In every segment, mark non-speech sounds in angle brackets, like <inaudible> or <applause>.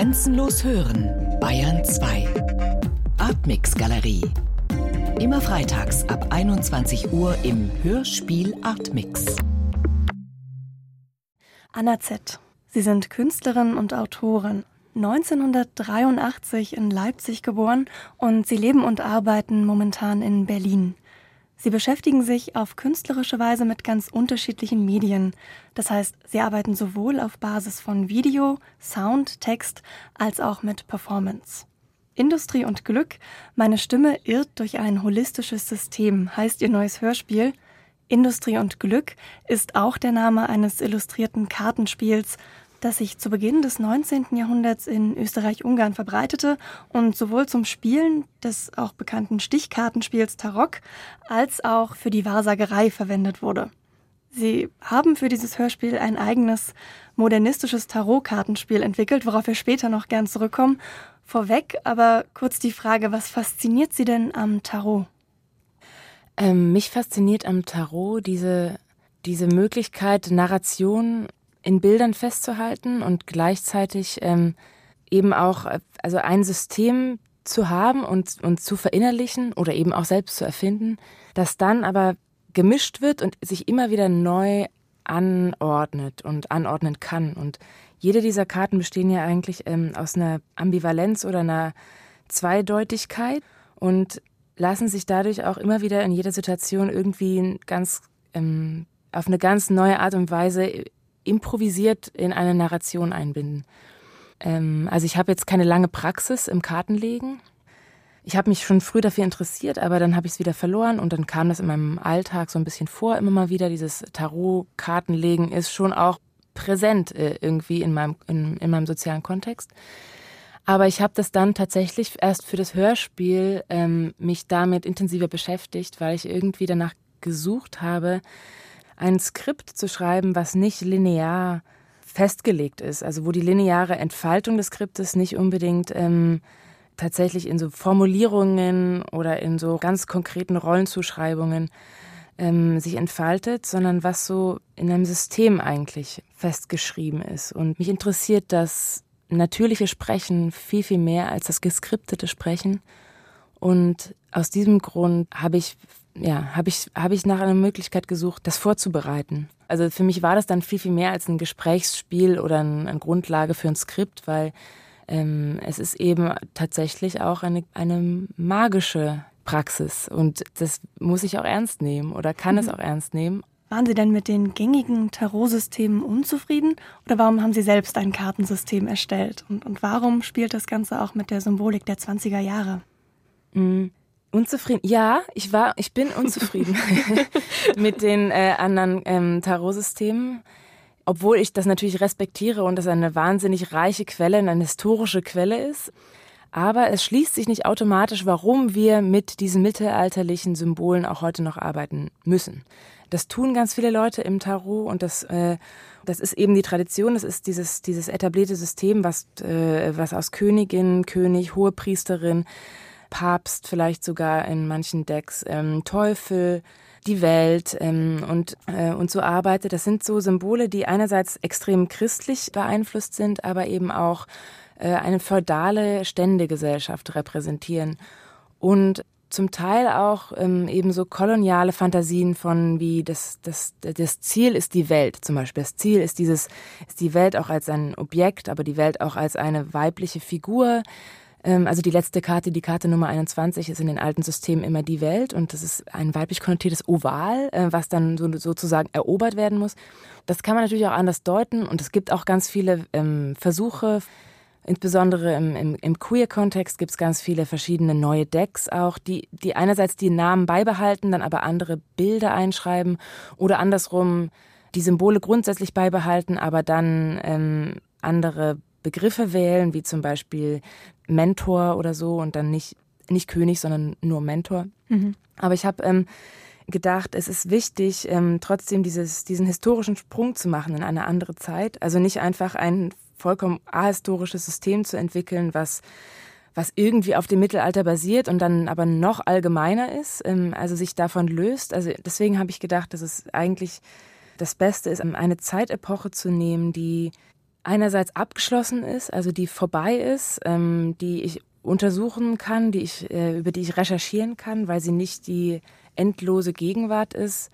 Grenzenlos hören, Bayern 2. Artmix Galerie. Immer freitags ab 21 Uhr im Hörspiel Artmix. Anna Z. Sie sind Künstlerin und Autorin. 1983 in Leipzig geboren und sie leben und arbeiten momentan in Berlin. Sie beschäftigen sich auf künstlerische Weise mit ganz unterschiedlichen Medien. Das heißt, sie arbeiten sowohl auf Basis von Video, Sound, Text als auch mit Performance. Industrie und Glück, meine Stimme irrt durch ein holistisches System, heißt ihr neues Hörspiel. Industrie und Glück ist auch der Name eines illustrierten Kartenspiels, das sich zu Beginn des 19. Jahrhunderts in Österreich-Ungarn verbreitete und sowohl zum Spielen des auch bekannten Stichkartenspiels Tarok als auch für die Wahrsagerei verwendet wurde. Sie haben für dieses Hörspiel ein eigenes modernistisches Tarotkartenspiel entwickelt, worauf wir später noch gern zurückkommen. Vorweg aber kurz die Frage, was fasziniert Sie denn am Tarot? Ähm, mich fasziniert am Tarot diese, diese Möglichkeit, Narration in Bildern festzuhalten und gleichzeitig ähm, eben auch also ein System zu haben und, und zu verinnerlichen oder eben auch selbst zu erfinden, das dann aber gemischt wird und sich immer wieder neu anordnet und anordnen kann. Und jede dieser Karten bestehen ja eigentlich ähm, aus einer Ambivalenz oder einer Zweideutigkeit und lassen sich dadurch auch immer wieder in jeder Situation irgendwie ganz ähm, auf eine ganz neue Art und Weise improvisiert in eine Narration einbinden. Ähm, also ich habe jetzt keine lange Praxis im Kartenlegen. Ich habe mich schon früh dafür interessiert, aber dann habe ich es wieder verloren und dann kam das in meinem Alltag so ein bisschen vor, immer mal wieder. Dieses Tarot-Kartenlegen ist schon auch präsent äh, irgendwie in meinem, in, in meinem sozialen Kontext. Aber ich habe das dann tatsächlich erst für das Hörspiel ähm, mich damit intensiver beschäftigt, weil ich irgendwie danach gesucht habe, ein Skript zu schreiben, was nicht linear festgelegt ist, also wo die lineare Entfaltung des Skriptes nicht unbedingt ähm, tatsächlich in so Formulierungen oder in so ganz konkreten Rollenzuschreibungen ähm, sich entfaltet, sondern was so in einem System eigentlich festgeschrieben ist. Und mich interessiert das natürliche Sprechen viel, viel mehr als das geskriptete Sprechen. Und aus diesem Grund habe ich ja, habe ich, hab ich nach einer Möglichkeit gesucht, das vorzubereiten. Also für mich war das dann viel, viel mehr als ein Gesprächsspiel oder ein, eine Grundlage für ein Skript, weil ähm, es ist eben tatsächlich auch eine, eine magische Praxis und das muss ich auch ernst nehmen oder kann mhm. es auch ernst nehmen. Waren Sie denn mit den gängigen Tarot-Systemen unzufrieden oder warum haben Sie selbst ein Kartensystem erstellt? Und, und warum spielt das Ganze auch mit der Symbolik der 20er Jahre? Mhm. Unzufrieden? Ja, ich war, ich bin unzufrieden <laughs> mit den äh, anderen ähm, Tarot-Systemen, obwohl ich das natürlich respektiere und das eine wahnsinnig reiche Quelle, eine historische Quelle ist. Aber es schließt sich nicht automatisch, warum wir mit diesen mittelalterlichen Symbolen auch heute noch arbeiten müssen. Das tun ganz viele Leute im Tarot und das, äh, das ist eben die Tradition, das ist dieses, dieses etablierte System, was, äh, was aus Königin, König, Hohepriesterin, Papst vielleicht sogar in manchen Decks, ähm, Teufel, die Welt ähm, und, äh, und so arbeitet. Das sind so Symbole, die einerseits extrem christlich beeinflusst sind, aber eben auch äh, eine feudale Ständegesellschaft repräsentieren. Und zum Teil auch ähm, eben so koloniale Fantasien von wie das, das, das Ziel ist die Welt zum Beispiel. Das Ziel ist dieses, ist die Welt auch als ein Objekt, aber die Welt auch als eine weibliche Figur, also die letzte Karte, die Karte Nummer 21, ist in den alten Systemen immer die Welt und das ist ein weiblich konnotiertes Oval, äh, was dann so, sozusagen erobert werden muss. Das kann man natürlich auch anders deuten und es gibt auch ganz viele ähm, Versuche, Insbesondere im, im, im Queer-Kontext gibt es ganz viele verschiedene neue Decks auch, die, die einerseits die Namen beibehalten, dann aber andere Bilder einschreiben oder andersrum die Symbole grundsätzlich beibehalten, aber dann ähm, andere Begriffe wählen, wie zum Beispiel Mentor oder so und dann nicht, nicht König, sondern nur Mentor. Mhm. Aber ich habe ähm, gedacht, es ist wichtig, ähm, trotzdem dieses, diesen historischen Sprung zu machen in eine andere Zeit. Also nicht einfach ein vollkommen ahistorisches System zu entwickeln, was was irgendwie auf dem Mittelalter basiert und dann aber noch allgemeiner ist, ähm, also sich davon löst. Also deswegen habe ich gedacht, dass es eigentlich das Beste ist, eine Zeitepoche zu nehmen, die einerseits abgeschlossen ist, also die vorbei ist, ähm, die ich untersuchen kann, die ich, äh, über die ich recherchieren kann, weil sie nicht die endlose Gegenwart ist,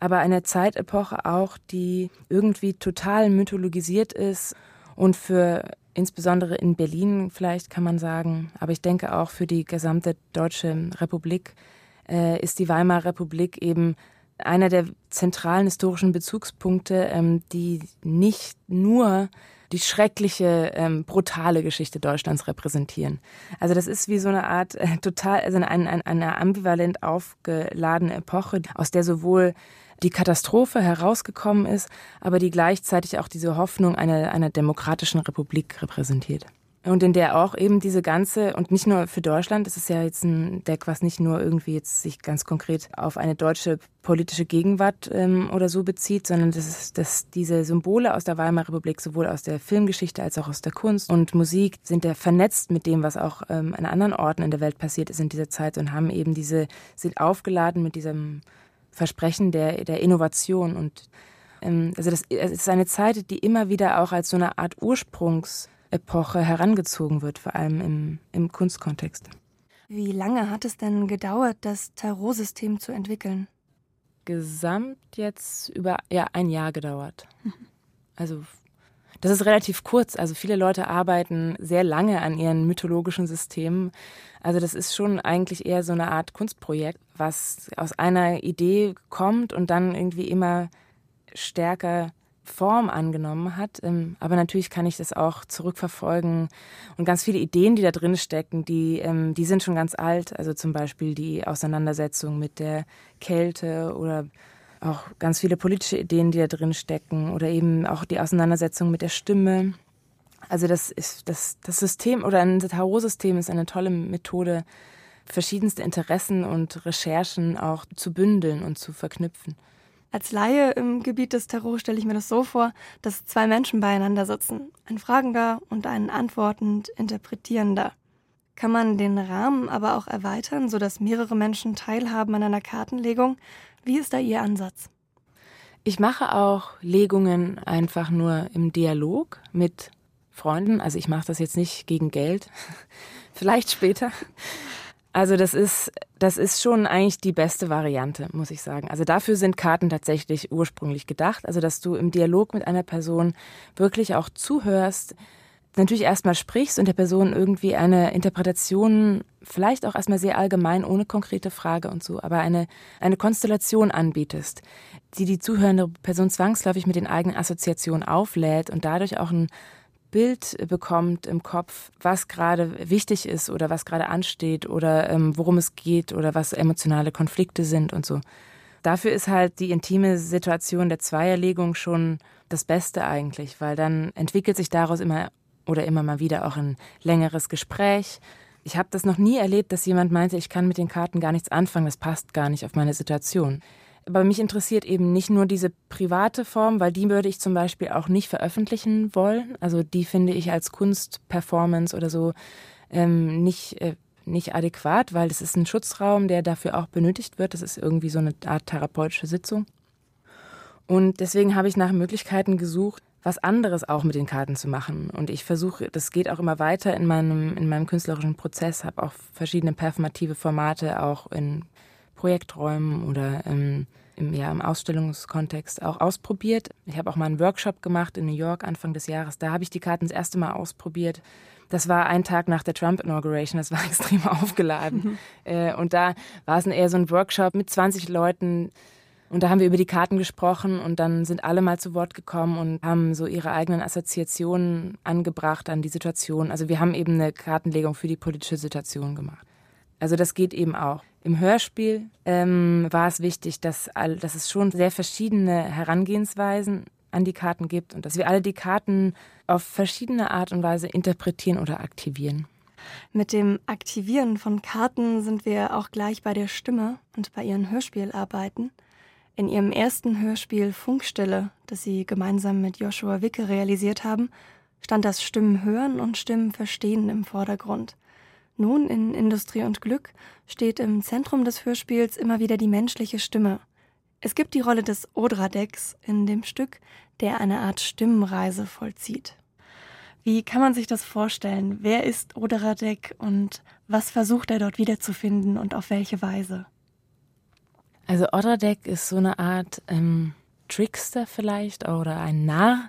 aber eine Zeitepoche auch, die irgendwie total mythologisiert ist und für insbesondere in Berlin vielleicht kann man sagen, aber ich denke auch für die gesamte deutsche Republik äh, ist die Weimarer Republik eben einer der zentralen historischen Bezugspunkte, ähm, die nicht nur die schreckliche, ähm, brutale Geschichte Deutschlands repräsentieren. Also das ist wie so eine Art äh, total, also eine, eine, eine ambivalent aufgeladene Epoche, aus der sowohl die Katastrophe herausgekommen ist, aber die gleichzeitig auch diese Hoffnung einer, einer demokratischen Republik repräsentiert. Und in der auch eben diese ganze, und nicht nur für Deutschland, das ist ja jetzt ein Deck, was nicht nur irgendwie jetzt sich ganz konkret auf eine deutsche politische Gegenwart ähm, oder so bezieht, sondern das dass diese Symbole aus der Weimarer Republik, sowohl aus der Filmgeschichte als auch aus der Kunst und Musik, sind ja vernetzt mit dem, was auch ähm, an anderen Orten in der Welt passiert ist in dieser Zeit und haben eben diese, sind aufgeladen mit diesem Versprechen der, der Innovation und ähm, also das, es ist eine Zeit, die immer wieder auch als so eine Art Ursprungs Epoche herangezogen wird, vor allem im, im Kunstkontext. Wie lange hat es denn gedauert, das Tarot-System zu entwickeln? Gesamt jetzt über ja, ein Jahr gedauert. Also das ist relativ kurz. Also viele Leute arbeiten sehr lange an ihren mythologischen Systemen. Also das ist schon eigentlich eher so eine Art Kunstprojekt, was aus einer Idee kommt und dann irgendwie immer stärker Form angenommen hat. Ähm, aber natürlich kann ich das auch zurückverfolgen. Und ganz viele Ideen, die da drin stecken, die, ähm, die sind schon ganz alt. Also zum Beispiel die Auseinandersetzung mit der Kälte oder auch ganz viele politische Ideen, die da drin stecken oder eben auch die Auseinandersetzung mit der Stimme. Also das ist das, das System oder ein Tarot-System ist eine tolle Methode, verschiedenste Interessen und Recherchen auch zu bündeln und zu verknüpfen. Als Laie im Gebiet des Tarot stelle ich mir das so vor, dass zwei Menschen beieinander sitzen, ein Fragender und ein antwortend Interpretierender. Kann man den Rahmen aber auch erweitern, sodass mehrere Menschen teilhaben an einer Kartenlegung? Wie ist da Ihr Ansatz? Ich mache auch Legungen einfach nur im Dialog mit Freunden. Also ich mache das jetzt nicht gegen Geld. <laughs> Vielleicht später. Also das ist, das ist schon eigentlich die beste Variante, muss ich sagen. Also dafür sind Karten tatsächlich ursprünglich gedacht. Also dass du im Dialog mit einer Person wirklich auch zuhörst, natürlich erstmal sprichst und der Person irgendwie eine Interpretation, vielleicht auch erstmal sehr allgemein, ohne konkrete Frage und so, aber eine, eine Konstellation anbietest, die die zuhörende Person zwangsläufig mit den eigenen Assoziationen auflädt und dadurch auch ein Bild bekommt im Kopf, was gerade wichtig ist oder was gerade ansteht oder ähm, worum es geht oder was emotionale Konflikte sind und so. Dafür ist halt die intime Situation der Zweierlegung schon das Beste eigentlich, weil dann entwickelt sich daraus immer oder immer mal wieder auch ein längeres Gespräch. Ich habe das noch nie erlebt, dass jemand meinte, ich kann mit den Karten gar nichts anfangen, das passt gar nicht auf meine Situation. Aber mich interessiert eben nicht nur diese private Form, weil die würde ich zum Beispiel auch nicht veröffentlichen wollen. Also die finde ich als Kunstperformance oder so ähm, nicht, äh, nicht adäquat, weil das ist ein Schutzraum, der dafür auch benötigt wird. Das ist irgendwie so eine Art therapeutische Sitzung. Und deswegen habe ich nach Möglichkeiten gesucht, was anderes auch mit den Karten zu machen. Und ich versuche, das geht auch immer weiter in meinem, in meinem künstlerischen Prozess, habe auch verschiedene performative Formate auch in Projekträumen oder ähm, im, ja, im Ausstellungskontext auch ausprobiert. Ich habe auch mal einen Workshop gemacht in New York Anfang des Jahres. Da habe ich die Karten das erste Mal ausprobiert. Das war ein Tag nach der Trump-Inauguration. Das war <laughs> extrem aufgeladen. <laughs> Äh, und da war es eher so ein Workshop mit 20 Leuten. Und da haben wir über die Karten gesprochen und dann sind alle mal zu Wort gekommen und haben so ihre eigenen Assoziationen angebracht an die Situation. Also wir haben eben eine Kartenlegung für die politische Situation gemacht. Also das geht eben auch. Im Hörspiel ähm, war es wichtig, dass, all, dass es schon sehr verschiedene Herangehensweisen an die Karten gibt und dass wir alle die Karten auf verschiedene Art und Weise interpretieren oder aktivieren. Mit dem Aktivieren von Karten sind wir auch gleich bei der Stimme und bei ihren Hörspielarbeiten. In ihrem ersten Hörspiel Funkstille, das sie gemeinsam mit Joshua Wicke realisiert haben, stand das Stimmen hören und Stimmen verstehen im Vordergrund. Nun in Industrie und Glück steht im Zentrum des Hörspiels immer wieder die menschliche Stimme. Es gibt die Rolle des Odradecks in dem Stück, der eine Art Stimmenreise vollzieht. Wie kann man sich das vorstellen? Wer ist Oderadek und was versucht er dort wiederzufinden und auf welche Weise? Also Odradek ist so eine Art ähm, Trickster vielleicht oder ein Narr.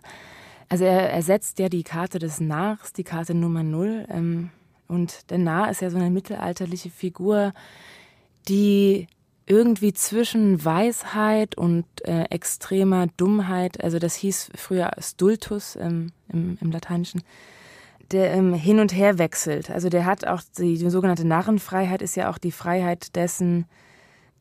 Also er ersetzt ja die Karte des Narrs, die Karte Nummer Null. Ähm, und der Narr ist ja so eine mittelalterliche Figur, die irgendwie zwischen Weisheit und äh, extremer Dummheit, also das hieß früher Stultus ähm, im, im Lateinischen, der ähm, hin und her wechselt. Also der hat auch die, die sogenannte Narrenfreiheit ist ja auch die Freiheit dessen,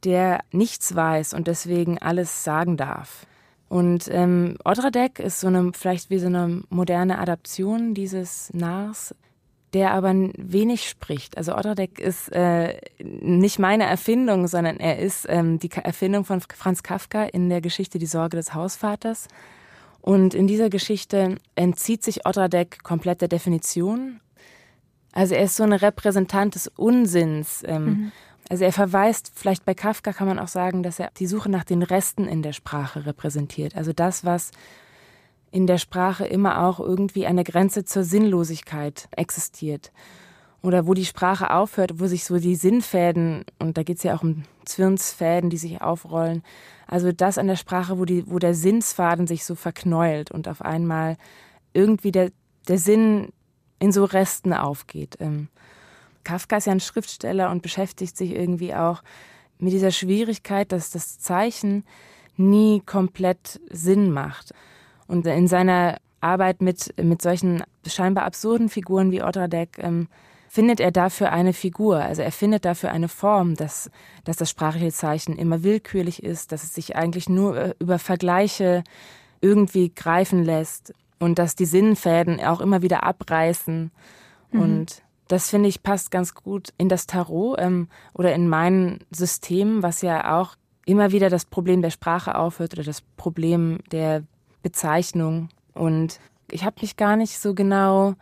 der nichts weiß und deswegen alles sagen darf. Und ähm, Odradek ist so eine, vielleicht wie so eine moderne Adaption dieses Nars, der aber wenig spricht. Also Odradek ist äh, nicht meine Erfindung, sondern er ist ähm, die Erfindung von Franz Kafka in der Geschichte Die Sorge des Hausvaters. Und in dieser Geschichte entzieht sich Odradek komplett der Definition. Also er ist so ein Repräsentant des Unsinns. Ähm, mhm. Also er verweist, vielleicht bei Kafka kann man auch sagen, dass er die Suche nach den Resten in der Sprache repräsentiert. Also das, was in der Sprache immer auch irgendwie eine Grenze zur Sinnlosigkeit existiert. Oder wo die Sprache aufhört, wo sich so die Sinnfäden, und da geht es ja auch um Zwirnsfäden, die sich aufrollen, also das an der Sprache, wo, die, wo der Sinnsfaden sich so verknäult und auf einmal irgendwie der, der Sinn in so Resten aufgeht. Ähm, Kafka ist ja ein Schriftsteller und beschäftigt sich irgendwie auch mit dieser Schwierigkeit, dass das Zeichen nie komplett Sinn macht. Und in seiner Arbeit mit, mit solchen scheinbar absurden Figuren wie Otradek ähm, findet er dafür eine Figur. Also er findet dafür eine Form, dass, dass das sprachliche Zeichen immer willkürlich ist, dass es sich eigentlich nur äh, über Vergleiche irgendwie greifen lässt und dass die Sinnfäden auch immer wieder abreißen. Mhm. Und das finde ich passt ganz gut in das Tarot ähm, oder in mein System, was ja auch immer wieder das Problem der Sprache aufhört oder das Problem der Bezeichnung. Und ich habe mich gar nicht so genau,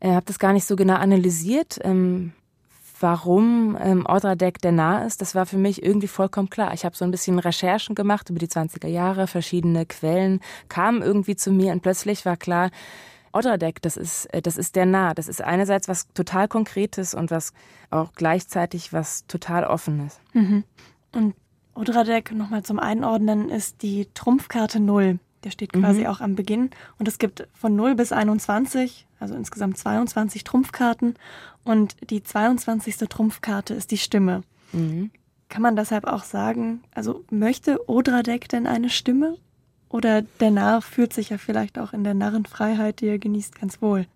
äh, habe das gar nicht so genau analysiert, ähm, warum ähm, Odradek der nah ist. Das war für mich irgendwie vollkommen klar. Ich habe so ein bisschen Recherchen gemacht über die 20er Jahre, verschiedene Quellen kamen irgendwie zu mir und plötzlich war klar, Odradek, das ist, äh, das ist der nah. Das ist einerseits was total Konkretes und was auch gleichzeitig was total Offenes. Mhm. Und Odradek, nochmal zum Einordnen, ist die Trumpfkarte Null. Der steht quasi mhm. auch am Beginn. Und es gibt von 0 bis 21, also insgesamt 22 Trumpfkarten. Und die 22. Trumpfkarte ist die Stimme. Mhm. Kann man deshalb auch sagen, also möchte Odradek denn eine Stimme? Oder der Narr fühlt sich ja vielleicht auch in der Narrenfreiheit, die er genießt, ganz wohl?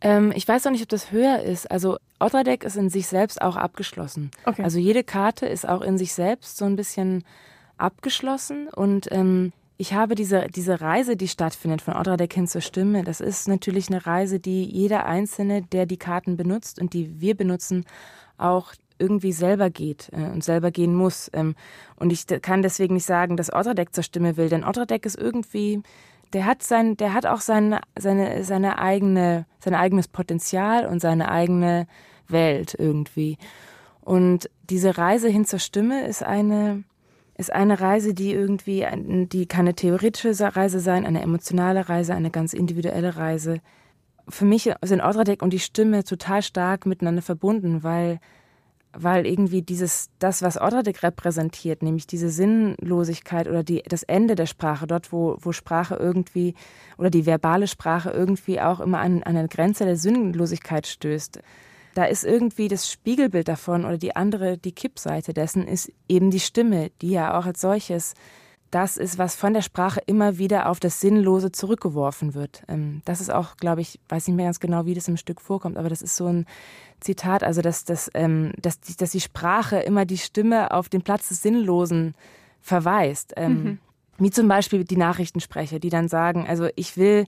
Ähm, ich weiß noch nicht, ob das höher ist. Also Odradek ist in sich selbst auch abgeschlossen. Okay. Also jede Karte ist auch in sich selbst so ein bisschen abgeschlossen und ähm, ich habe diese, diese Reise, die stattfindet von Odradek hin zur Stimme, das ist natürlich eine Reise, die jeder Einzelne, der die Karten benutzt und die wir benutzen, auch irgendwie selber geht äh, und selber gehen muss. Ähm, und ich kann deswegen nicht sagen, dass Odradek zur Stimme will, denn Odradek ist irgendwie, der hat sein, der hat auch sein, seine, seine eigene, sein eigenes Potenzial und seine eigene Welt irgendwie. Und diese Reise hin zur Stimme ist eine, ist eine Reise, die irgendwie, die kann eine theoretische Reise sein, eine emotionale Reise, eine ganz individuelle Reise. Für mich sind Odradek und die Stimme total stark miteinander verbunden, weil, weil irgendwie dieses, das, was Odradek repräsentiert, nämlich diese Sinnlosigkeit oder die, das Ende der Sprache, dort, wo, wo Sprache irgendwie oder die verbale Sprache irgendwie auch immer an, an eine Grenze der Sinnlosigkeit stößt da ist irgendwie das Spiegelbild davon oder die andere, die Kippseite dessen ist eben die Stimme, die ja auch als solches das ist, was von der Sprache immer wieder auf das Sinnlose zurückgeworfen wird. Ähm, das ist auch, glaube ich, weiß nicht mehr ganz genau, wie das im Stück vorkommt, aber das ist so ein Zitat, also dass, dass, ähm, dass, die, dass die Sprache immer die Stimme auf den Platz des Sinnlosen verweist. Ähm, mhm. Wie zum Beispiel die Nachrichtensprecher, die dann sagen, also ich will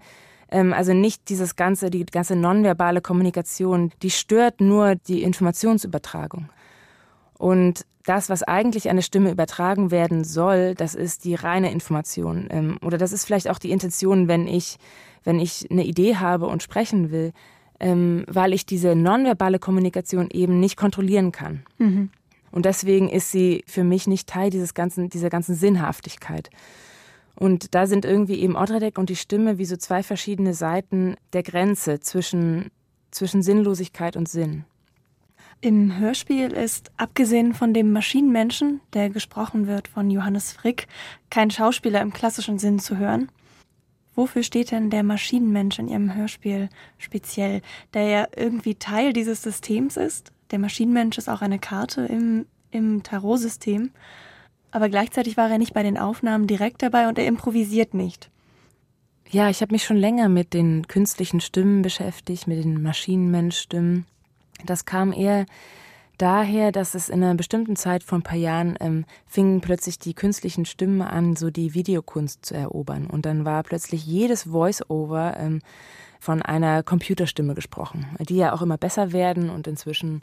also nicht dieses ganze, die ganze nonverbale Kommunikation, die stört nur die Informationsübertragung. Und das, was eigentlich eine Stimme übertragen werden soll, das ist die reine Information. Ähm, oder das ist vielleicht auch die Intention, wenn ich, wenn ich eine Idee habe und sprechen will, ähm, weil ich diese nonverbale Kommunikation eben nicht kontrollieren kann. Mhm. Und deswegen ist sie für mich nicht Teil dieses ganzen, dieser ganzen Sinnhaftigkeit. Und da sind irgendwie eben Odradek und die Stimme wie so zwei verschiedene Seiten der Grenze zwischen, zwischen Sinnlosigkeit und Sinn. Im Hörspiel ist, abgesehen von dem Maschinenmenschen, der gesprochen wird von Johannes Frick, kein Schauspieler im klassischen Sinn zu hören. Wofür steht denn der Maschinenmensch in Ihrem Hörspiel speziell, der ja irgendwie Teil dieses Systems ist? Der Maschinenmensch ist auch eine Karte im, im Tarot-System, aber gleichzeitig war er nicht bei den Aufnahmen direkt dabei und er improvisiert nicht. Ja, ich habe mich schon länger mit den künstlichen Stimmen beschäftigt, mit den Maschinenmensch-Stimmen. Das kam eher daher, dass es in einer bestimmten Zeit vor ein paar Jahren ähm, fingen plötzlich die künstlichen Stimmen an, so die Videokunst zu erobern. Und dann war plötzlich jedes Voice-Over ähm, von einer Computerstimme gesprochen, die ja auch immer besser werden und inzwischen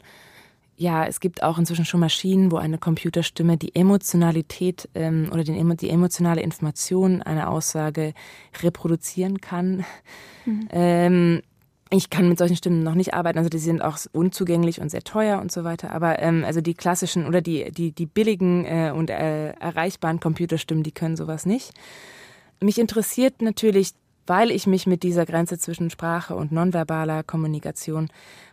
ja, es gibt auch inzwischen schon Maschinen, wo eine Computerstimme die Emotionalität ähm, oder den, die emotionale Information einer Aussage reproduzieren kann. Mhm. Ähm, ich kann mit solchen Stimmen noch nicht arbeiten, also die sind auch unzugänglich und sehr teuer und so weiter. Aber ähm, also die klassischen oder die, die, die billigen äh, und äh, erreichbaren Computerstimmen, die können sowas nicht. Mich interessiert natürlich, weil ich mich mit dieser Grenze zwischen Sprache und nonverbaler Kommunikation,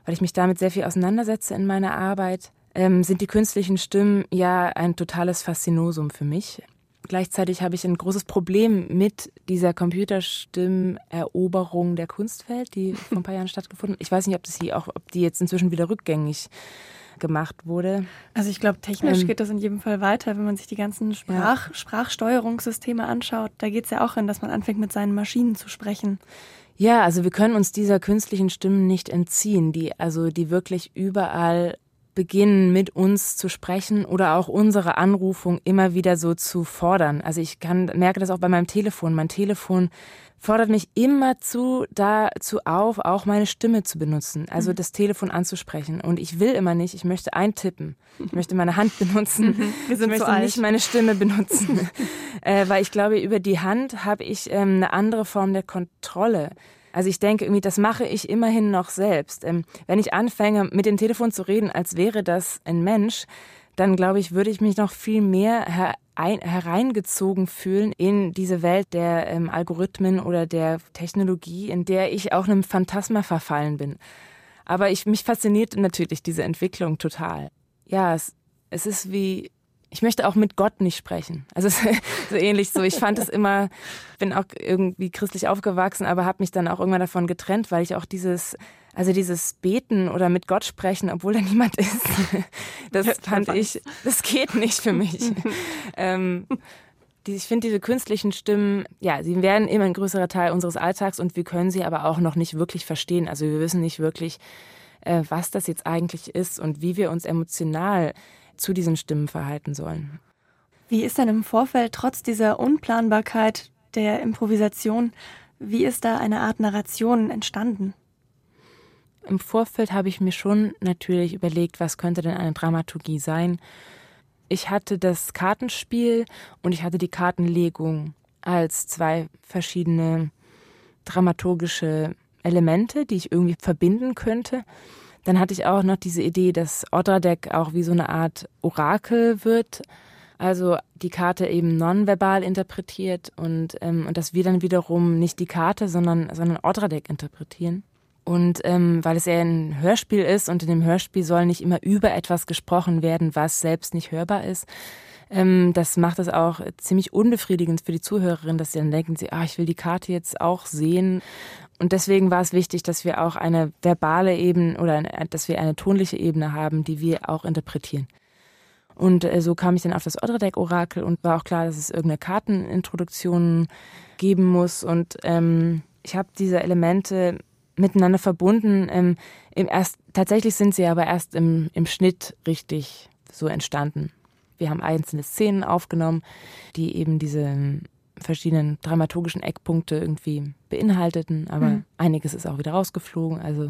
weil ich mich damit sehr viel auseinandersetze in meiner Arbeit, ähm, sind die künstlichen Stimmen ja ein totales Faszinosum für mich. Gleichzeitig habe ich ein großes Problem mit dieser Computerstimmeroberung der Kunstwelt, die vor ein paar Jahren stattgefunden hat. Ich weiß nicht, ob, das hier auch, ob die jetzt inzwischen wieder rückgängig gemacht wurde. Also ich glaube, technisch ähm, geht das in jedem Fall weiter, wenn man sich die ganzen Sprach, ja. Sprachsteuerungssysteme anschaut. Da geht es ja auch hin, dass man anfängt, mit seinen Maschinen zu sprechen. Ja, also wir können uns dieser künstlichen Stimmen nicht entziehen, die also die wirklich überall beginnen, mit uns zu sprechen oder auch unsere Anrufung immer wieder so zu fordern. Also ich kann, merke das auch bei meinem Telefon. Mein Telefon fordert mich immer zu dazu auf, auch meine Stimme zu benutzen, also mhm. das Telefon anzusprechen. Und ich will immer nicht, ich möchte eintippen, ich möchte meine Hand benutzen, <laughs> mhm. ich möchte nicht meine Stimme benutzen, <laughs> äh, weil ich glaube, über die Hand habe ich ähm, eine andere Form der Kontrolle. Also ich denke irgendwie, das mache ich immerhin noch selbst. Ähm, wenn ich anfange, mit dem Telefon zu reden, als wäre das ein Mensch, dann glaube ich, würde ich mich noch viel mehr hereingezogen fühlen in diese Welt der ähm, Algorithmen oder der Technologie, in der ich auch einem Phantasma verfallen bin. Aber ich, mich fasziniert natürlich diese Entwicklung total. Ja, es, es ist wie ich möchte auch mit Gott nicht sprechen. Also <laughs> so ähnlich so. Ich fand es immer, bin auch irgendwie christlich aufgewachsen, aber habe mich dann auch irgendwann davon getrennt, weil ich auch dieses, also dieses Beten oder mit Gott sprechen, obwohl da niemand ist, <laughs> das fand ich, das geht nicht für mich. <laughs> ähm, ich finde diese künstlichen Stimmen, ja, sie werden immer ein größerer Teil unseres Alltags und wir können sie aber auch noch nicht wirklich verstehen. Also wir wissen nicht wirklich, äh, was das jetzt eigentlich ist und wie wir uns emotional zu diesen Stimmen verhalten sollen. Wie ist denn im Vorfeld trotz dieser Unplanbarkeit der Improvisation, wie ist da eine Art Narration entstanden? Im Vorfeld habe ich mir schon natürlich überlegt, was könnte denn eine Dramaturgie sein. Ich hatte das Kartenspiel und ich hatte die Kartenlegung als zwei verschiedene dramaturgische Elemente, die ich irgendwie verbinden könnte. Dann hatte ich auch noch diese Idee, dass Odradek auch wie so eine Art Orakel wird. Also die Karte eben nonverbal interpretiert und, ähm, und dass wir dann wiederum nicht die Karte, sondern, sondern Odradek interpretieren. Und ähm, weil es eher ein Hörspiel ist und in dem Hörspiel soll nicht immer über etwas gesprochen werden, was selbst nicht hörbar ist, ähm, das macht es auch ziemlich unbefriedigend für die Zuhörerin, dass sie dann denken, sie, ah, ich will die Karte jetzt auch sehen. Und deswegen war es wichtig, dass wir auch eine verbale Ebene oder dass wir eine tonliche Ebene haben, die wir auch interpretieren. Und äh, so kam ich dann auf das Odradek-Orakel und war auch klar, dass es irgendeine Kartenintroduktion geben muss. Und ähm, ich habe diese Elemente miteinander verbunden. Ähm, erst, tatsächlich sind sie aber erst im, im Schnitt richtig so entstanden. Wir haben einzelne Szenen aufgenommen, die eben diese verschiedenen dramaturgischen Eckpunkte irgendwie beinhalteten, aber mhm. einiges ist auch wieder rausgeflogen. Also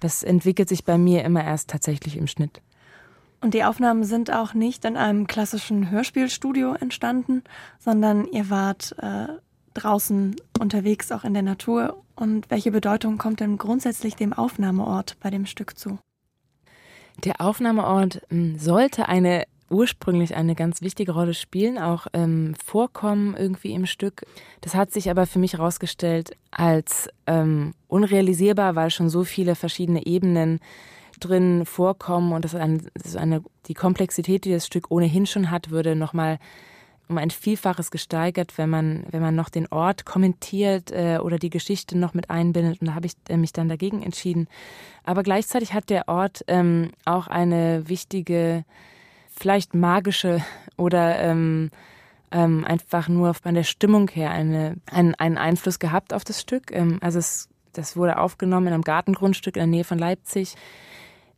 das entwickelt sich bei mir immer erst tatsächlich im Schnitt. Und die Aufnahmen sind auch nicht in einem klassischen Hörspielstudio entstanden, sondern ihr wart äh, draußen unterwegs, auch in der Natur. Und welche Bedeutung kommt denn grundsätzlich dem Aufnahmeort bei dem Stück zu? Der Aufnahmeort hm, sollte eine ursprünglich eine ganz wichtige Rolle spielen, auch ähm, vorkommen irgendwie im Stück. Das hat sich aber für mich herausgestellt als ähm, unrealisierbar, weil schon so viele verschiedene Ebenen drin vorkommen und das ist, eine, das ist eine, die Komplexität, die das Stück ohnehin schon hat, würde nochmal um ein Vielfaches gesteigert, wenn man, wenn man noch den Ort kommentiert äh, oder die Geschichte noch mit einbindet. Und da habe ich äh, mich dann dagegen entschieden. Aber gleichzeitig hat der Ort ähm, auch eine wichtige, vielleicht magische oder ähm, ähm, einfach nur von der Stimmung her eine, einen, einen Einfluss gehabt auf das Stück. Ähm, also es, das wurde aufgenommen in einem Gartengrundstück in der Nähe von Leipzig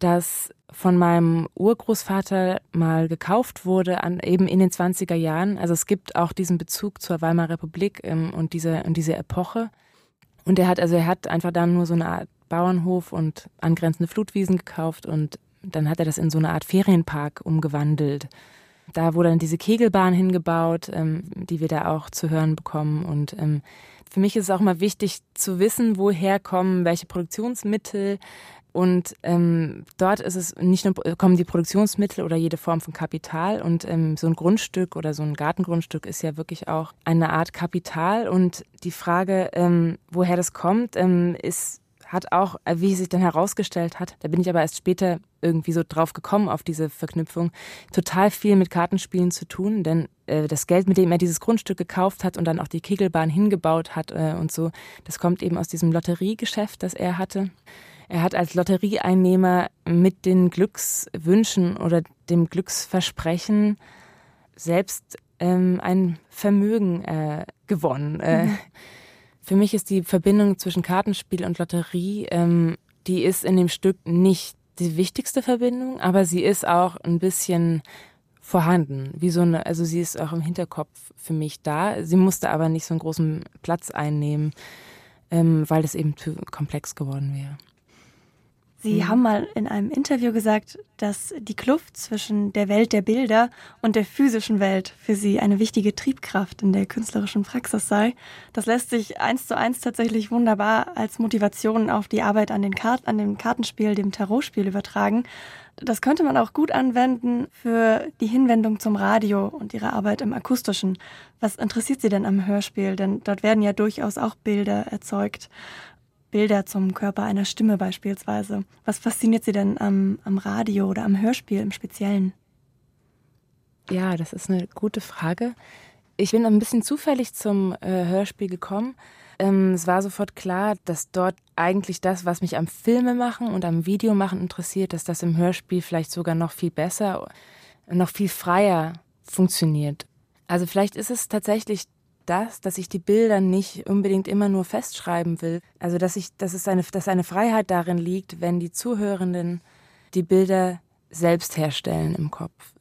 das von meinem Urgroßvater mal gekauft wurde, an, eben in den 20er Jahren. Also es gibt auch diesen Bezug zur Weimarer Republik ähm, und, diese, und diese Epoche. Und er hat, also er hat einfach dann nur so eine Art Bauernhof und angrenzende Flutwiesen gekauft und dann hat er das in so eine Art Ferienpark umgewandelt. Da wurde dann diese Kegelbahn hingebaut, ähm, die wir da auch zu hören bekommen. Und ähm, für mich ist es auch mal wichtig zu wissen, woher kommen welche Produktionsmittel, und ähm, dort ist es nicht nur kommen die Produktionsmittel oder jede Form von Kapital und ähm, so ein Grundstück oder so ein Gartengrundstück ist ja wirklich auch eine Art Kapital und die Frage, ähm, woher das kommt, ähm, ist hat auch, äh, wie sich dann herausgestellt hat, da bin ich aber erst später irgendwie so drauf gekommen auf diese Verknüpfung, total viel mit Kartenspielen zu tun, denn äh, das Geld, mit dem er dieses Grundstück gekauft hat und dann auch die Kegelbahn hingebaut hat äh, und so, das kommt eben aus diesem Lotteriegeschäft, das er hatte. Er hat als Lotterieeinnehmer mit den Glückswünschen oder dem Glücksversprechen selbst ähm, ein Vermögen äh, gewonnen. Mhm. <laughs> Für mich ist die Verbindung zwischen Kartenspiel und Lotterie, ähm, die ist in dem Stück nicht die wichtigste Verbindung, aber sie ist auch ein bisschen vorhanden, wie so eine, also sie ist auch im Hinterkopf für mich da. Sie musste aber nicht so einen großen Platz einnehmen, ähm, weil das eben zu komplex geworden wäre. Sie mhm. haben mal in einem Interview gesagt, dass die Kluft zwischen der Welt der Bilder und der physischen Welt für Sie eine wichtige Triebkraft in der künstlerischen Praxis sei. Das lässt sich eins zu eins tatsächlich wunderbar als Motivation auf die Arbeit an, den Kart an dem Kartenspiel, dem Tarotspiel übertragen. Das könnte man auch gut anwenden für die Hinwendung zum Radio und Ihre Arbeit im Akustischen. Was interessiert Sie denn am Hörspiel? Denn dort werden ja durchaus auch Bilder erzeugt. Bilder zum Körper einer Stimme beispielsweise. Was fasziniert Sie denn am, am Radio oder am Hörspiel im Speziellen? Ja, das ist eine gute Frage. Ich bin ein bisschen zufällig zum äh, Hörspiel gekommen. Ähm, es war sofort klar, dass dort eigentlich das, was mich am Filmemachen und am Videomachen interessiert, dass das im Hörspiel vielleicht sogar noch viel besser, noch viel freier funktioniert. Also vielleicht ist es tatsächlich das, dass ich die Bilder nicht unbedingt immer nur festschreiben will. Also dass ich, dass es eine, dass eine Freiheit darin liegt, wenn die Zuhörenden die Bilder selbst herstellen im Kopf.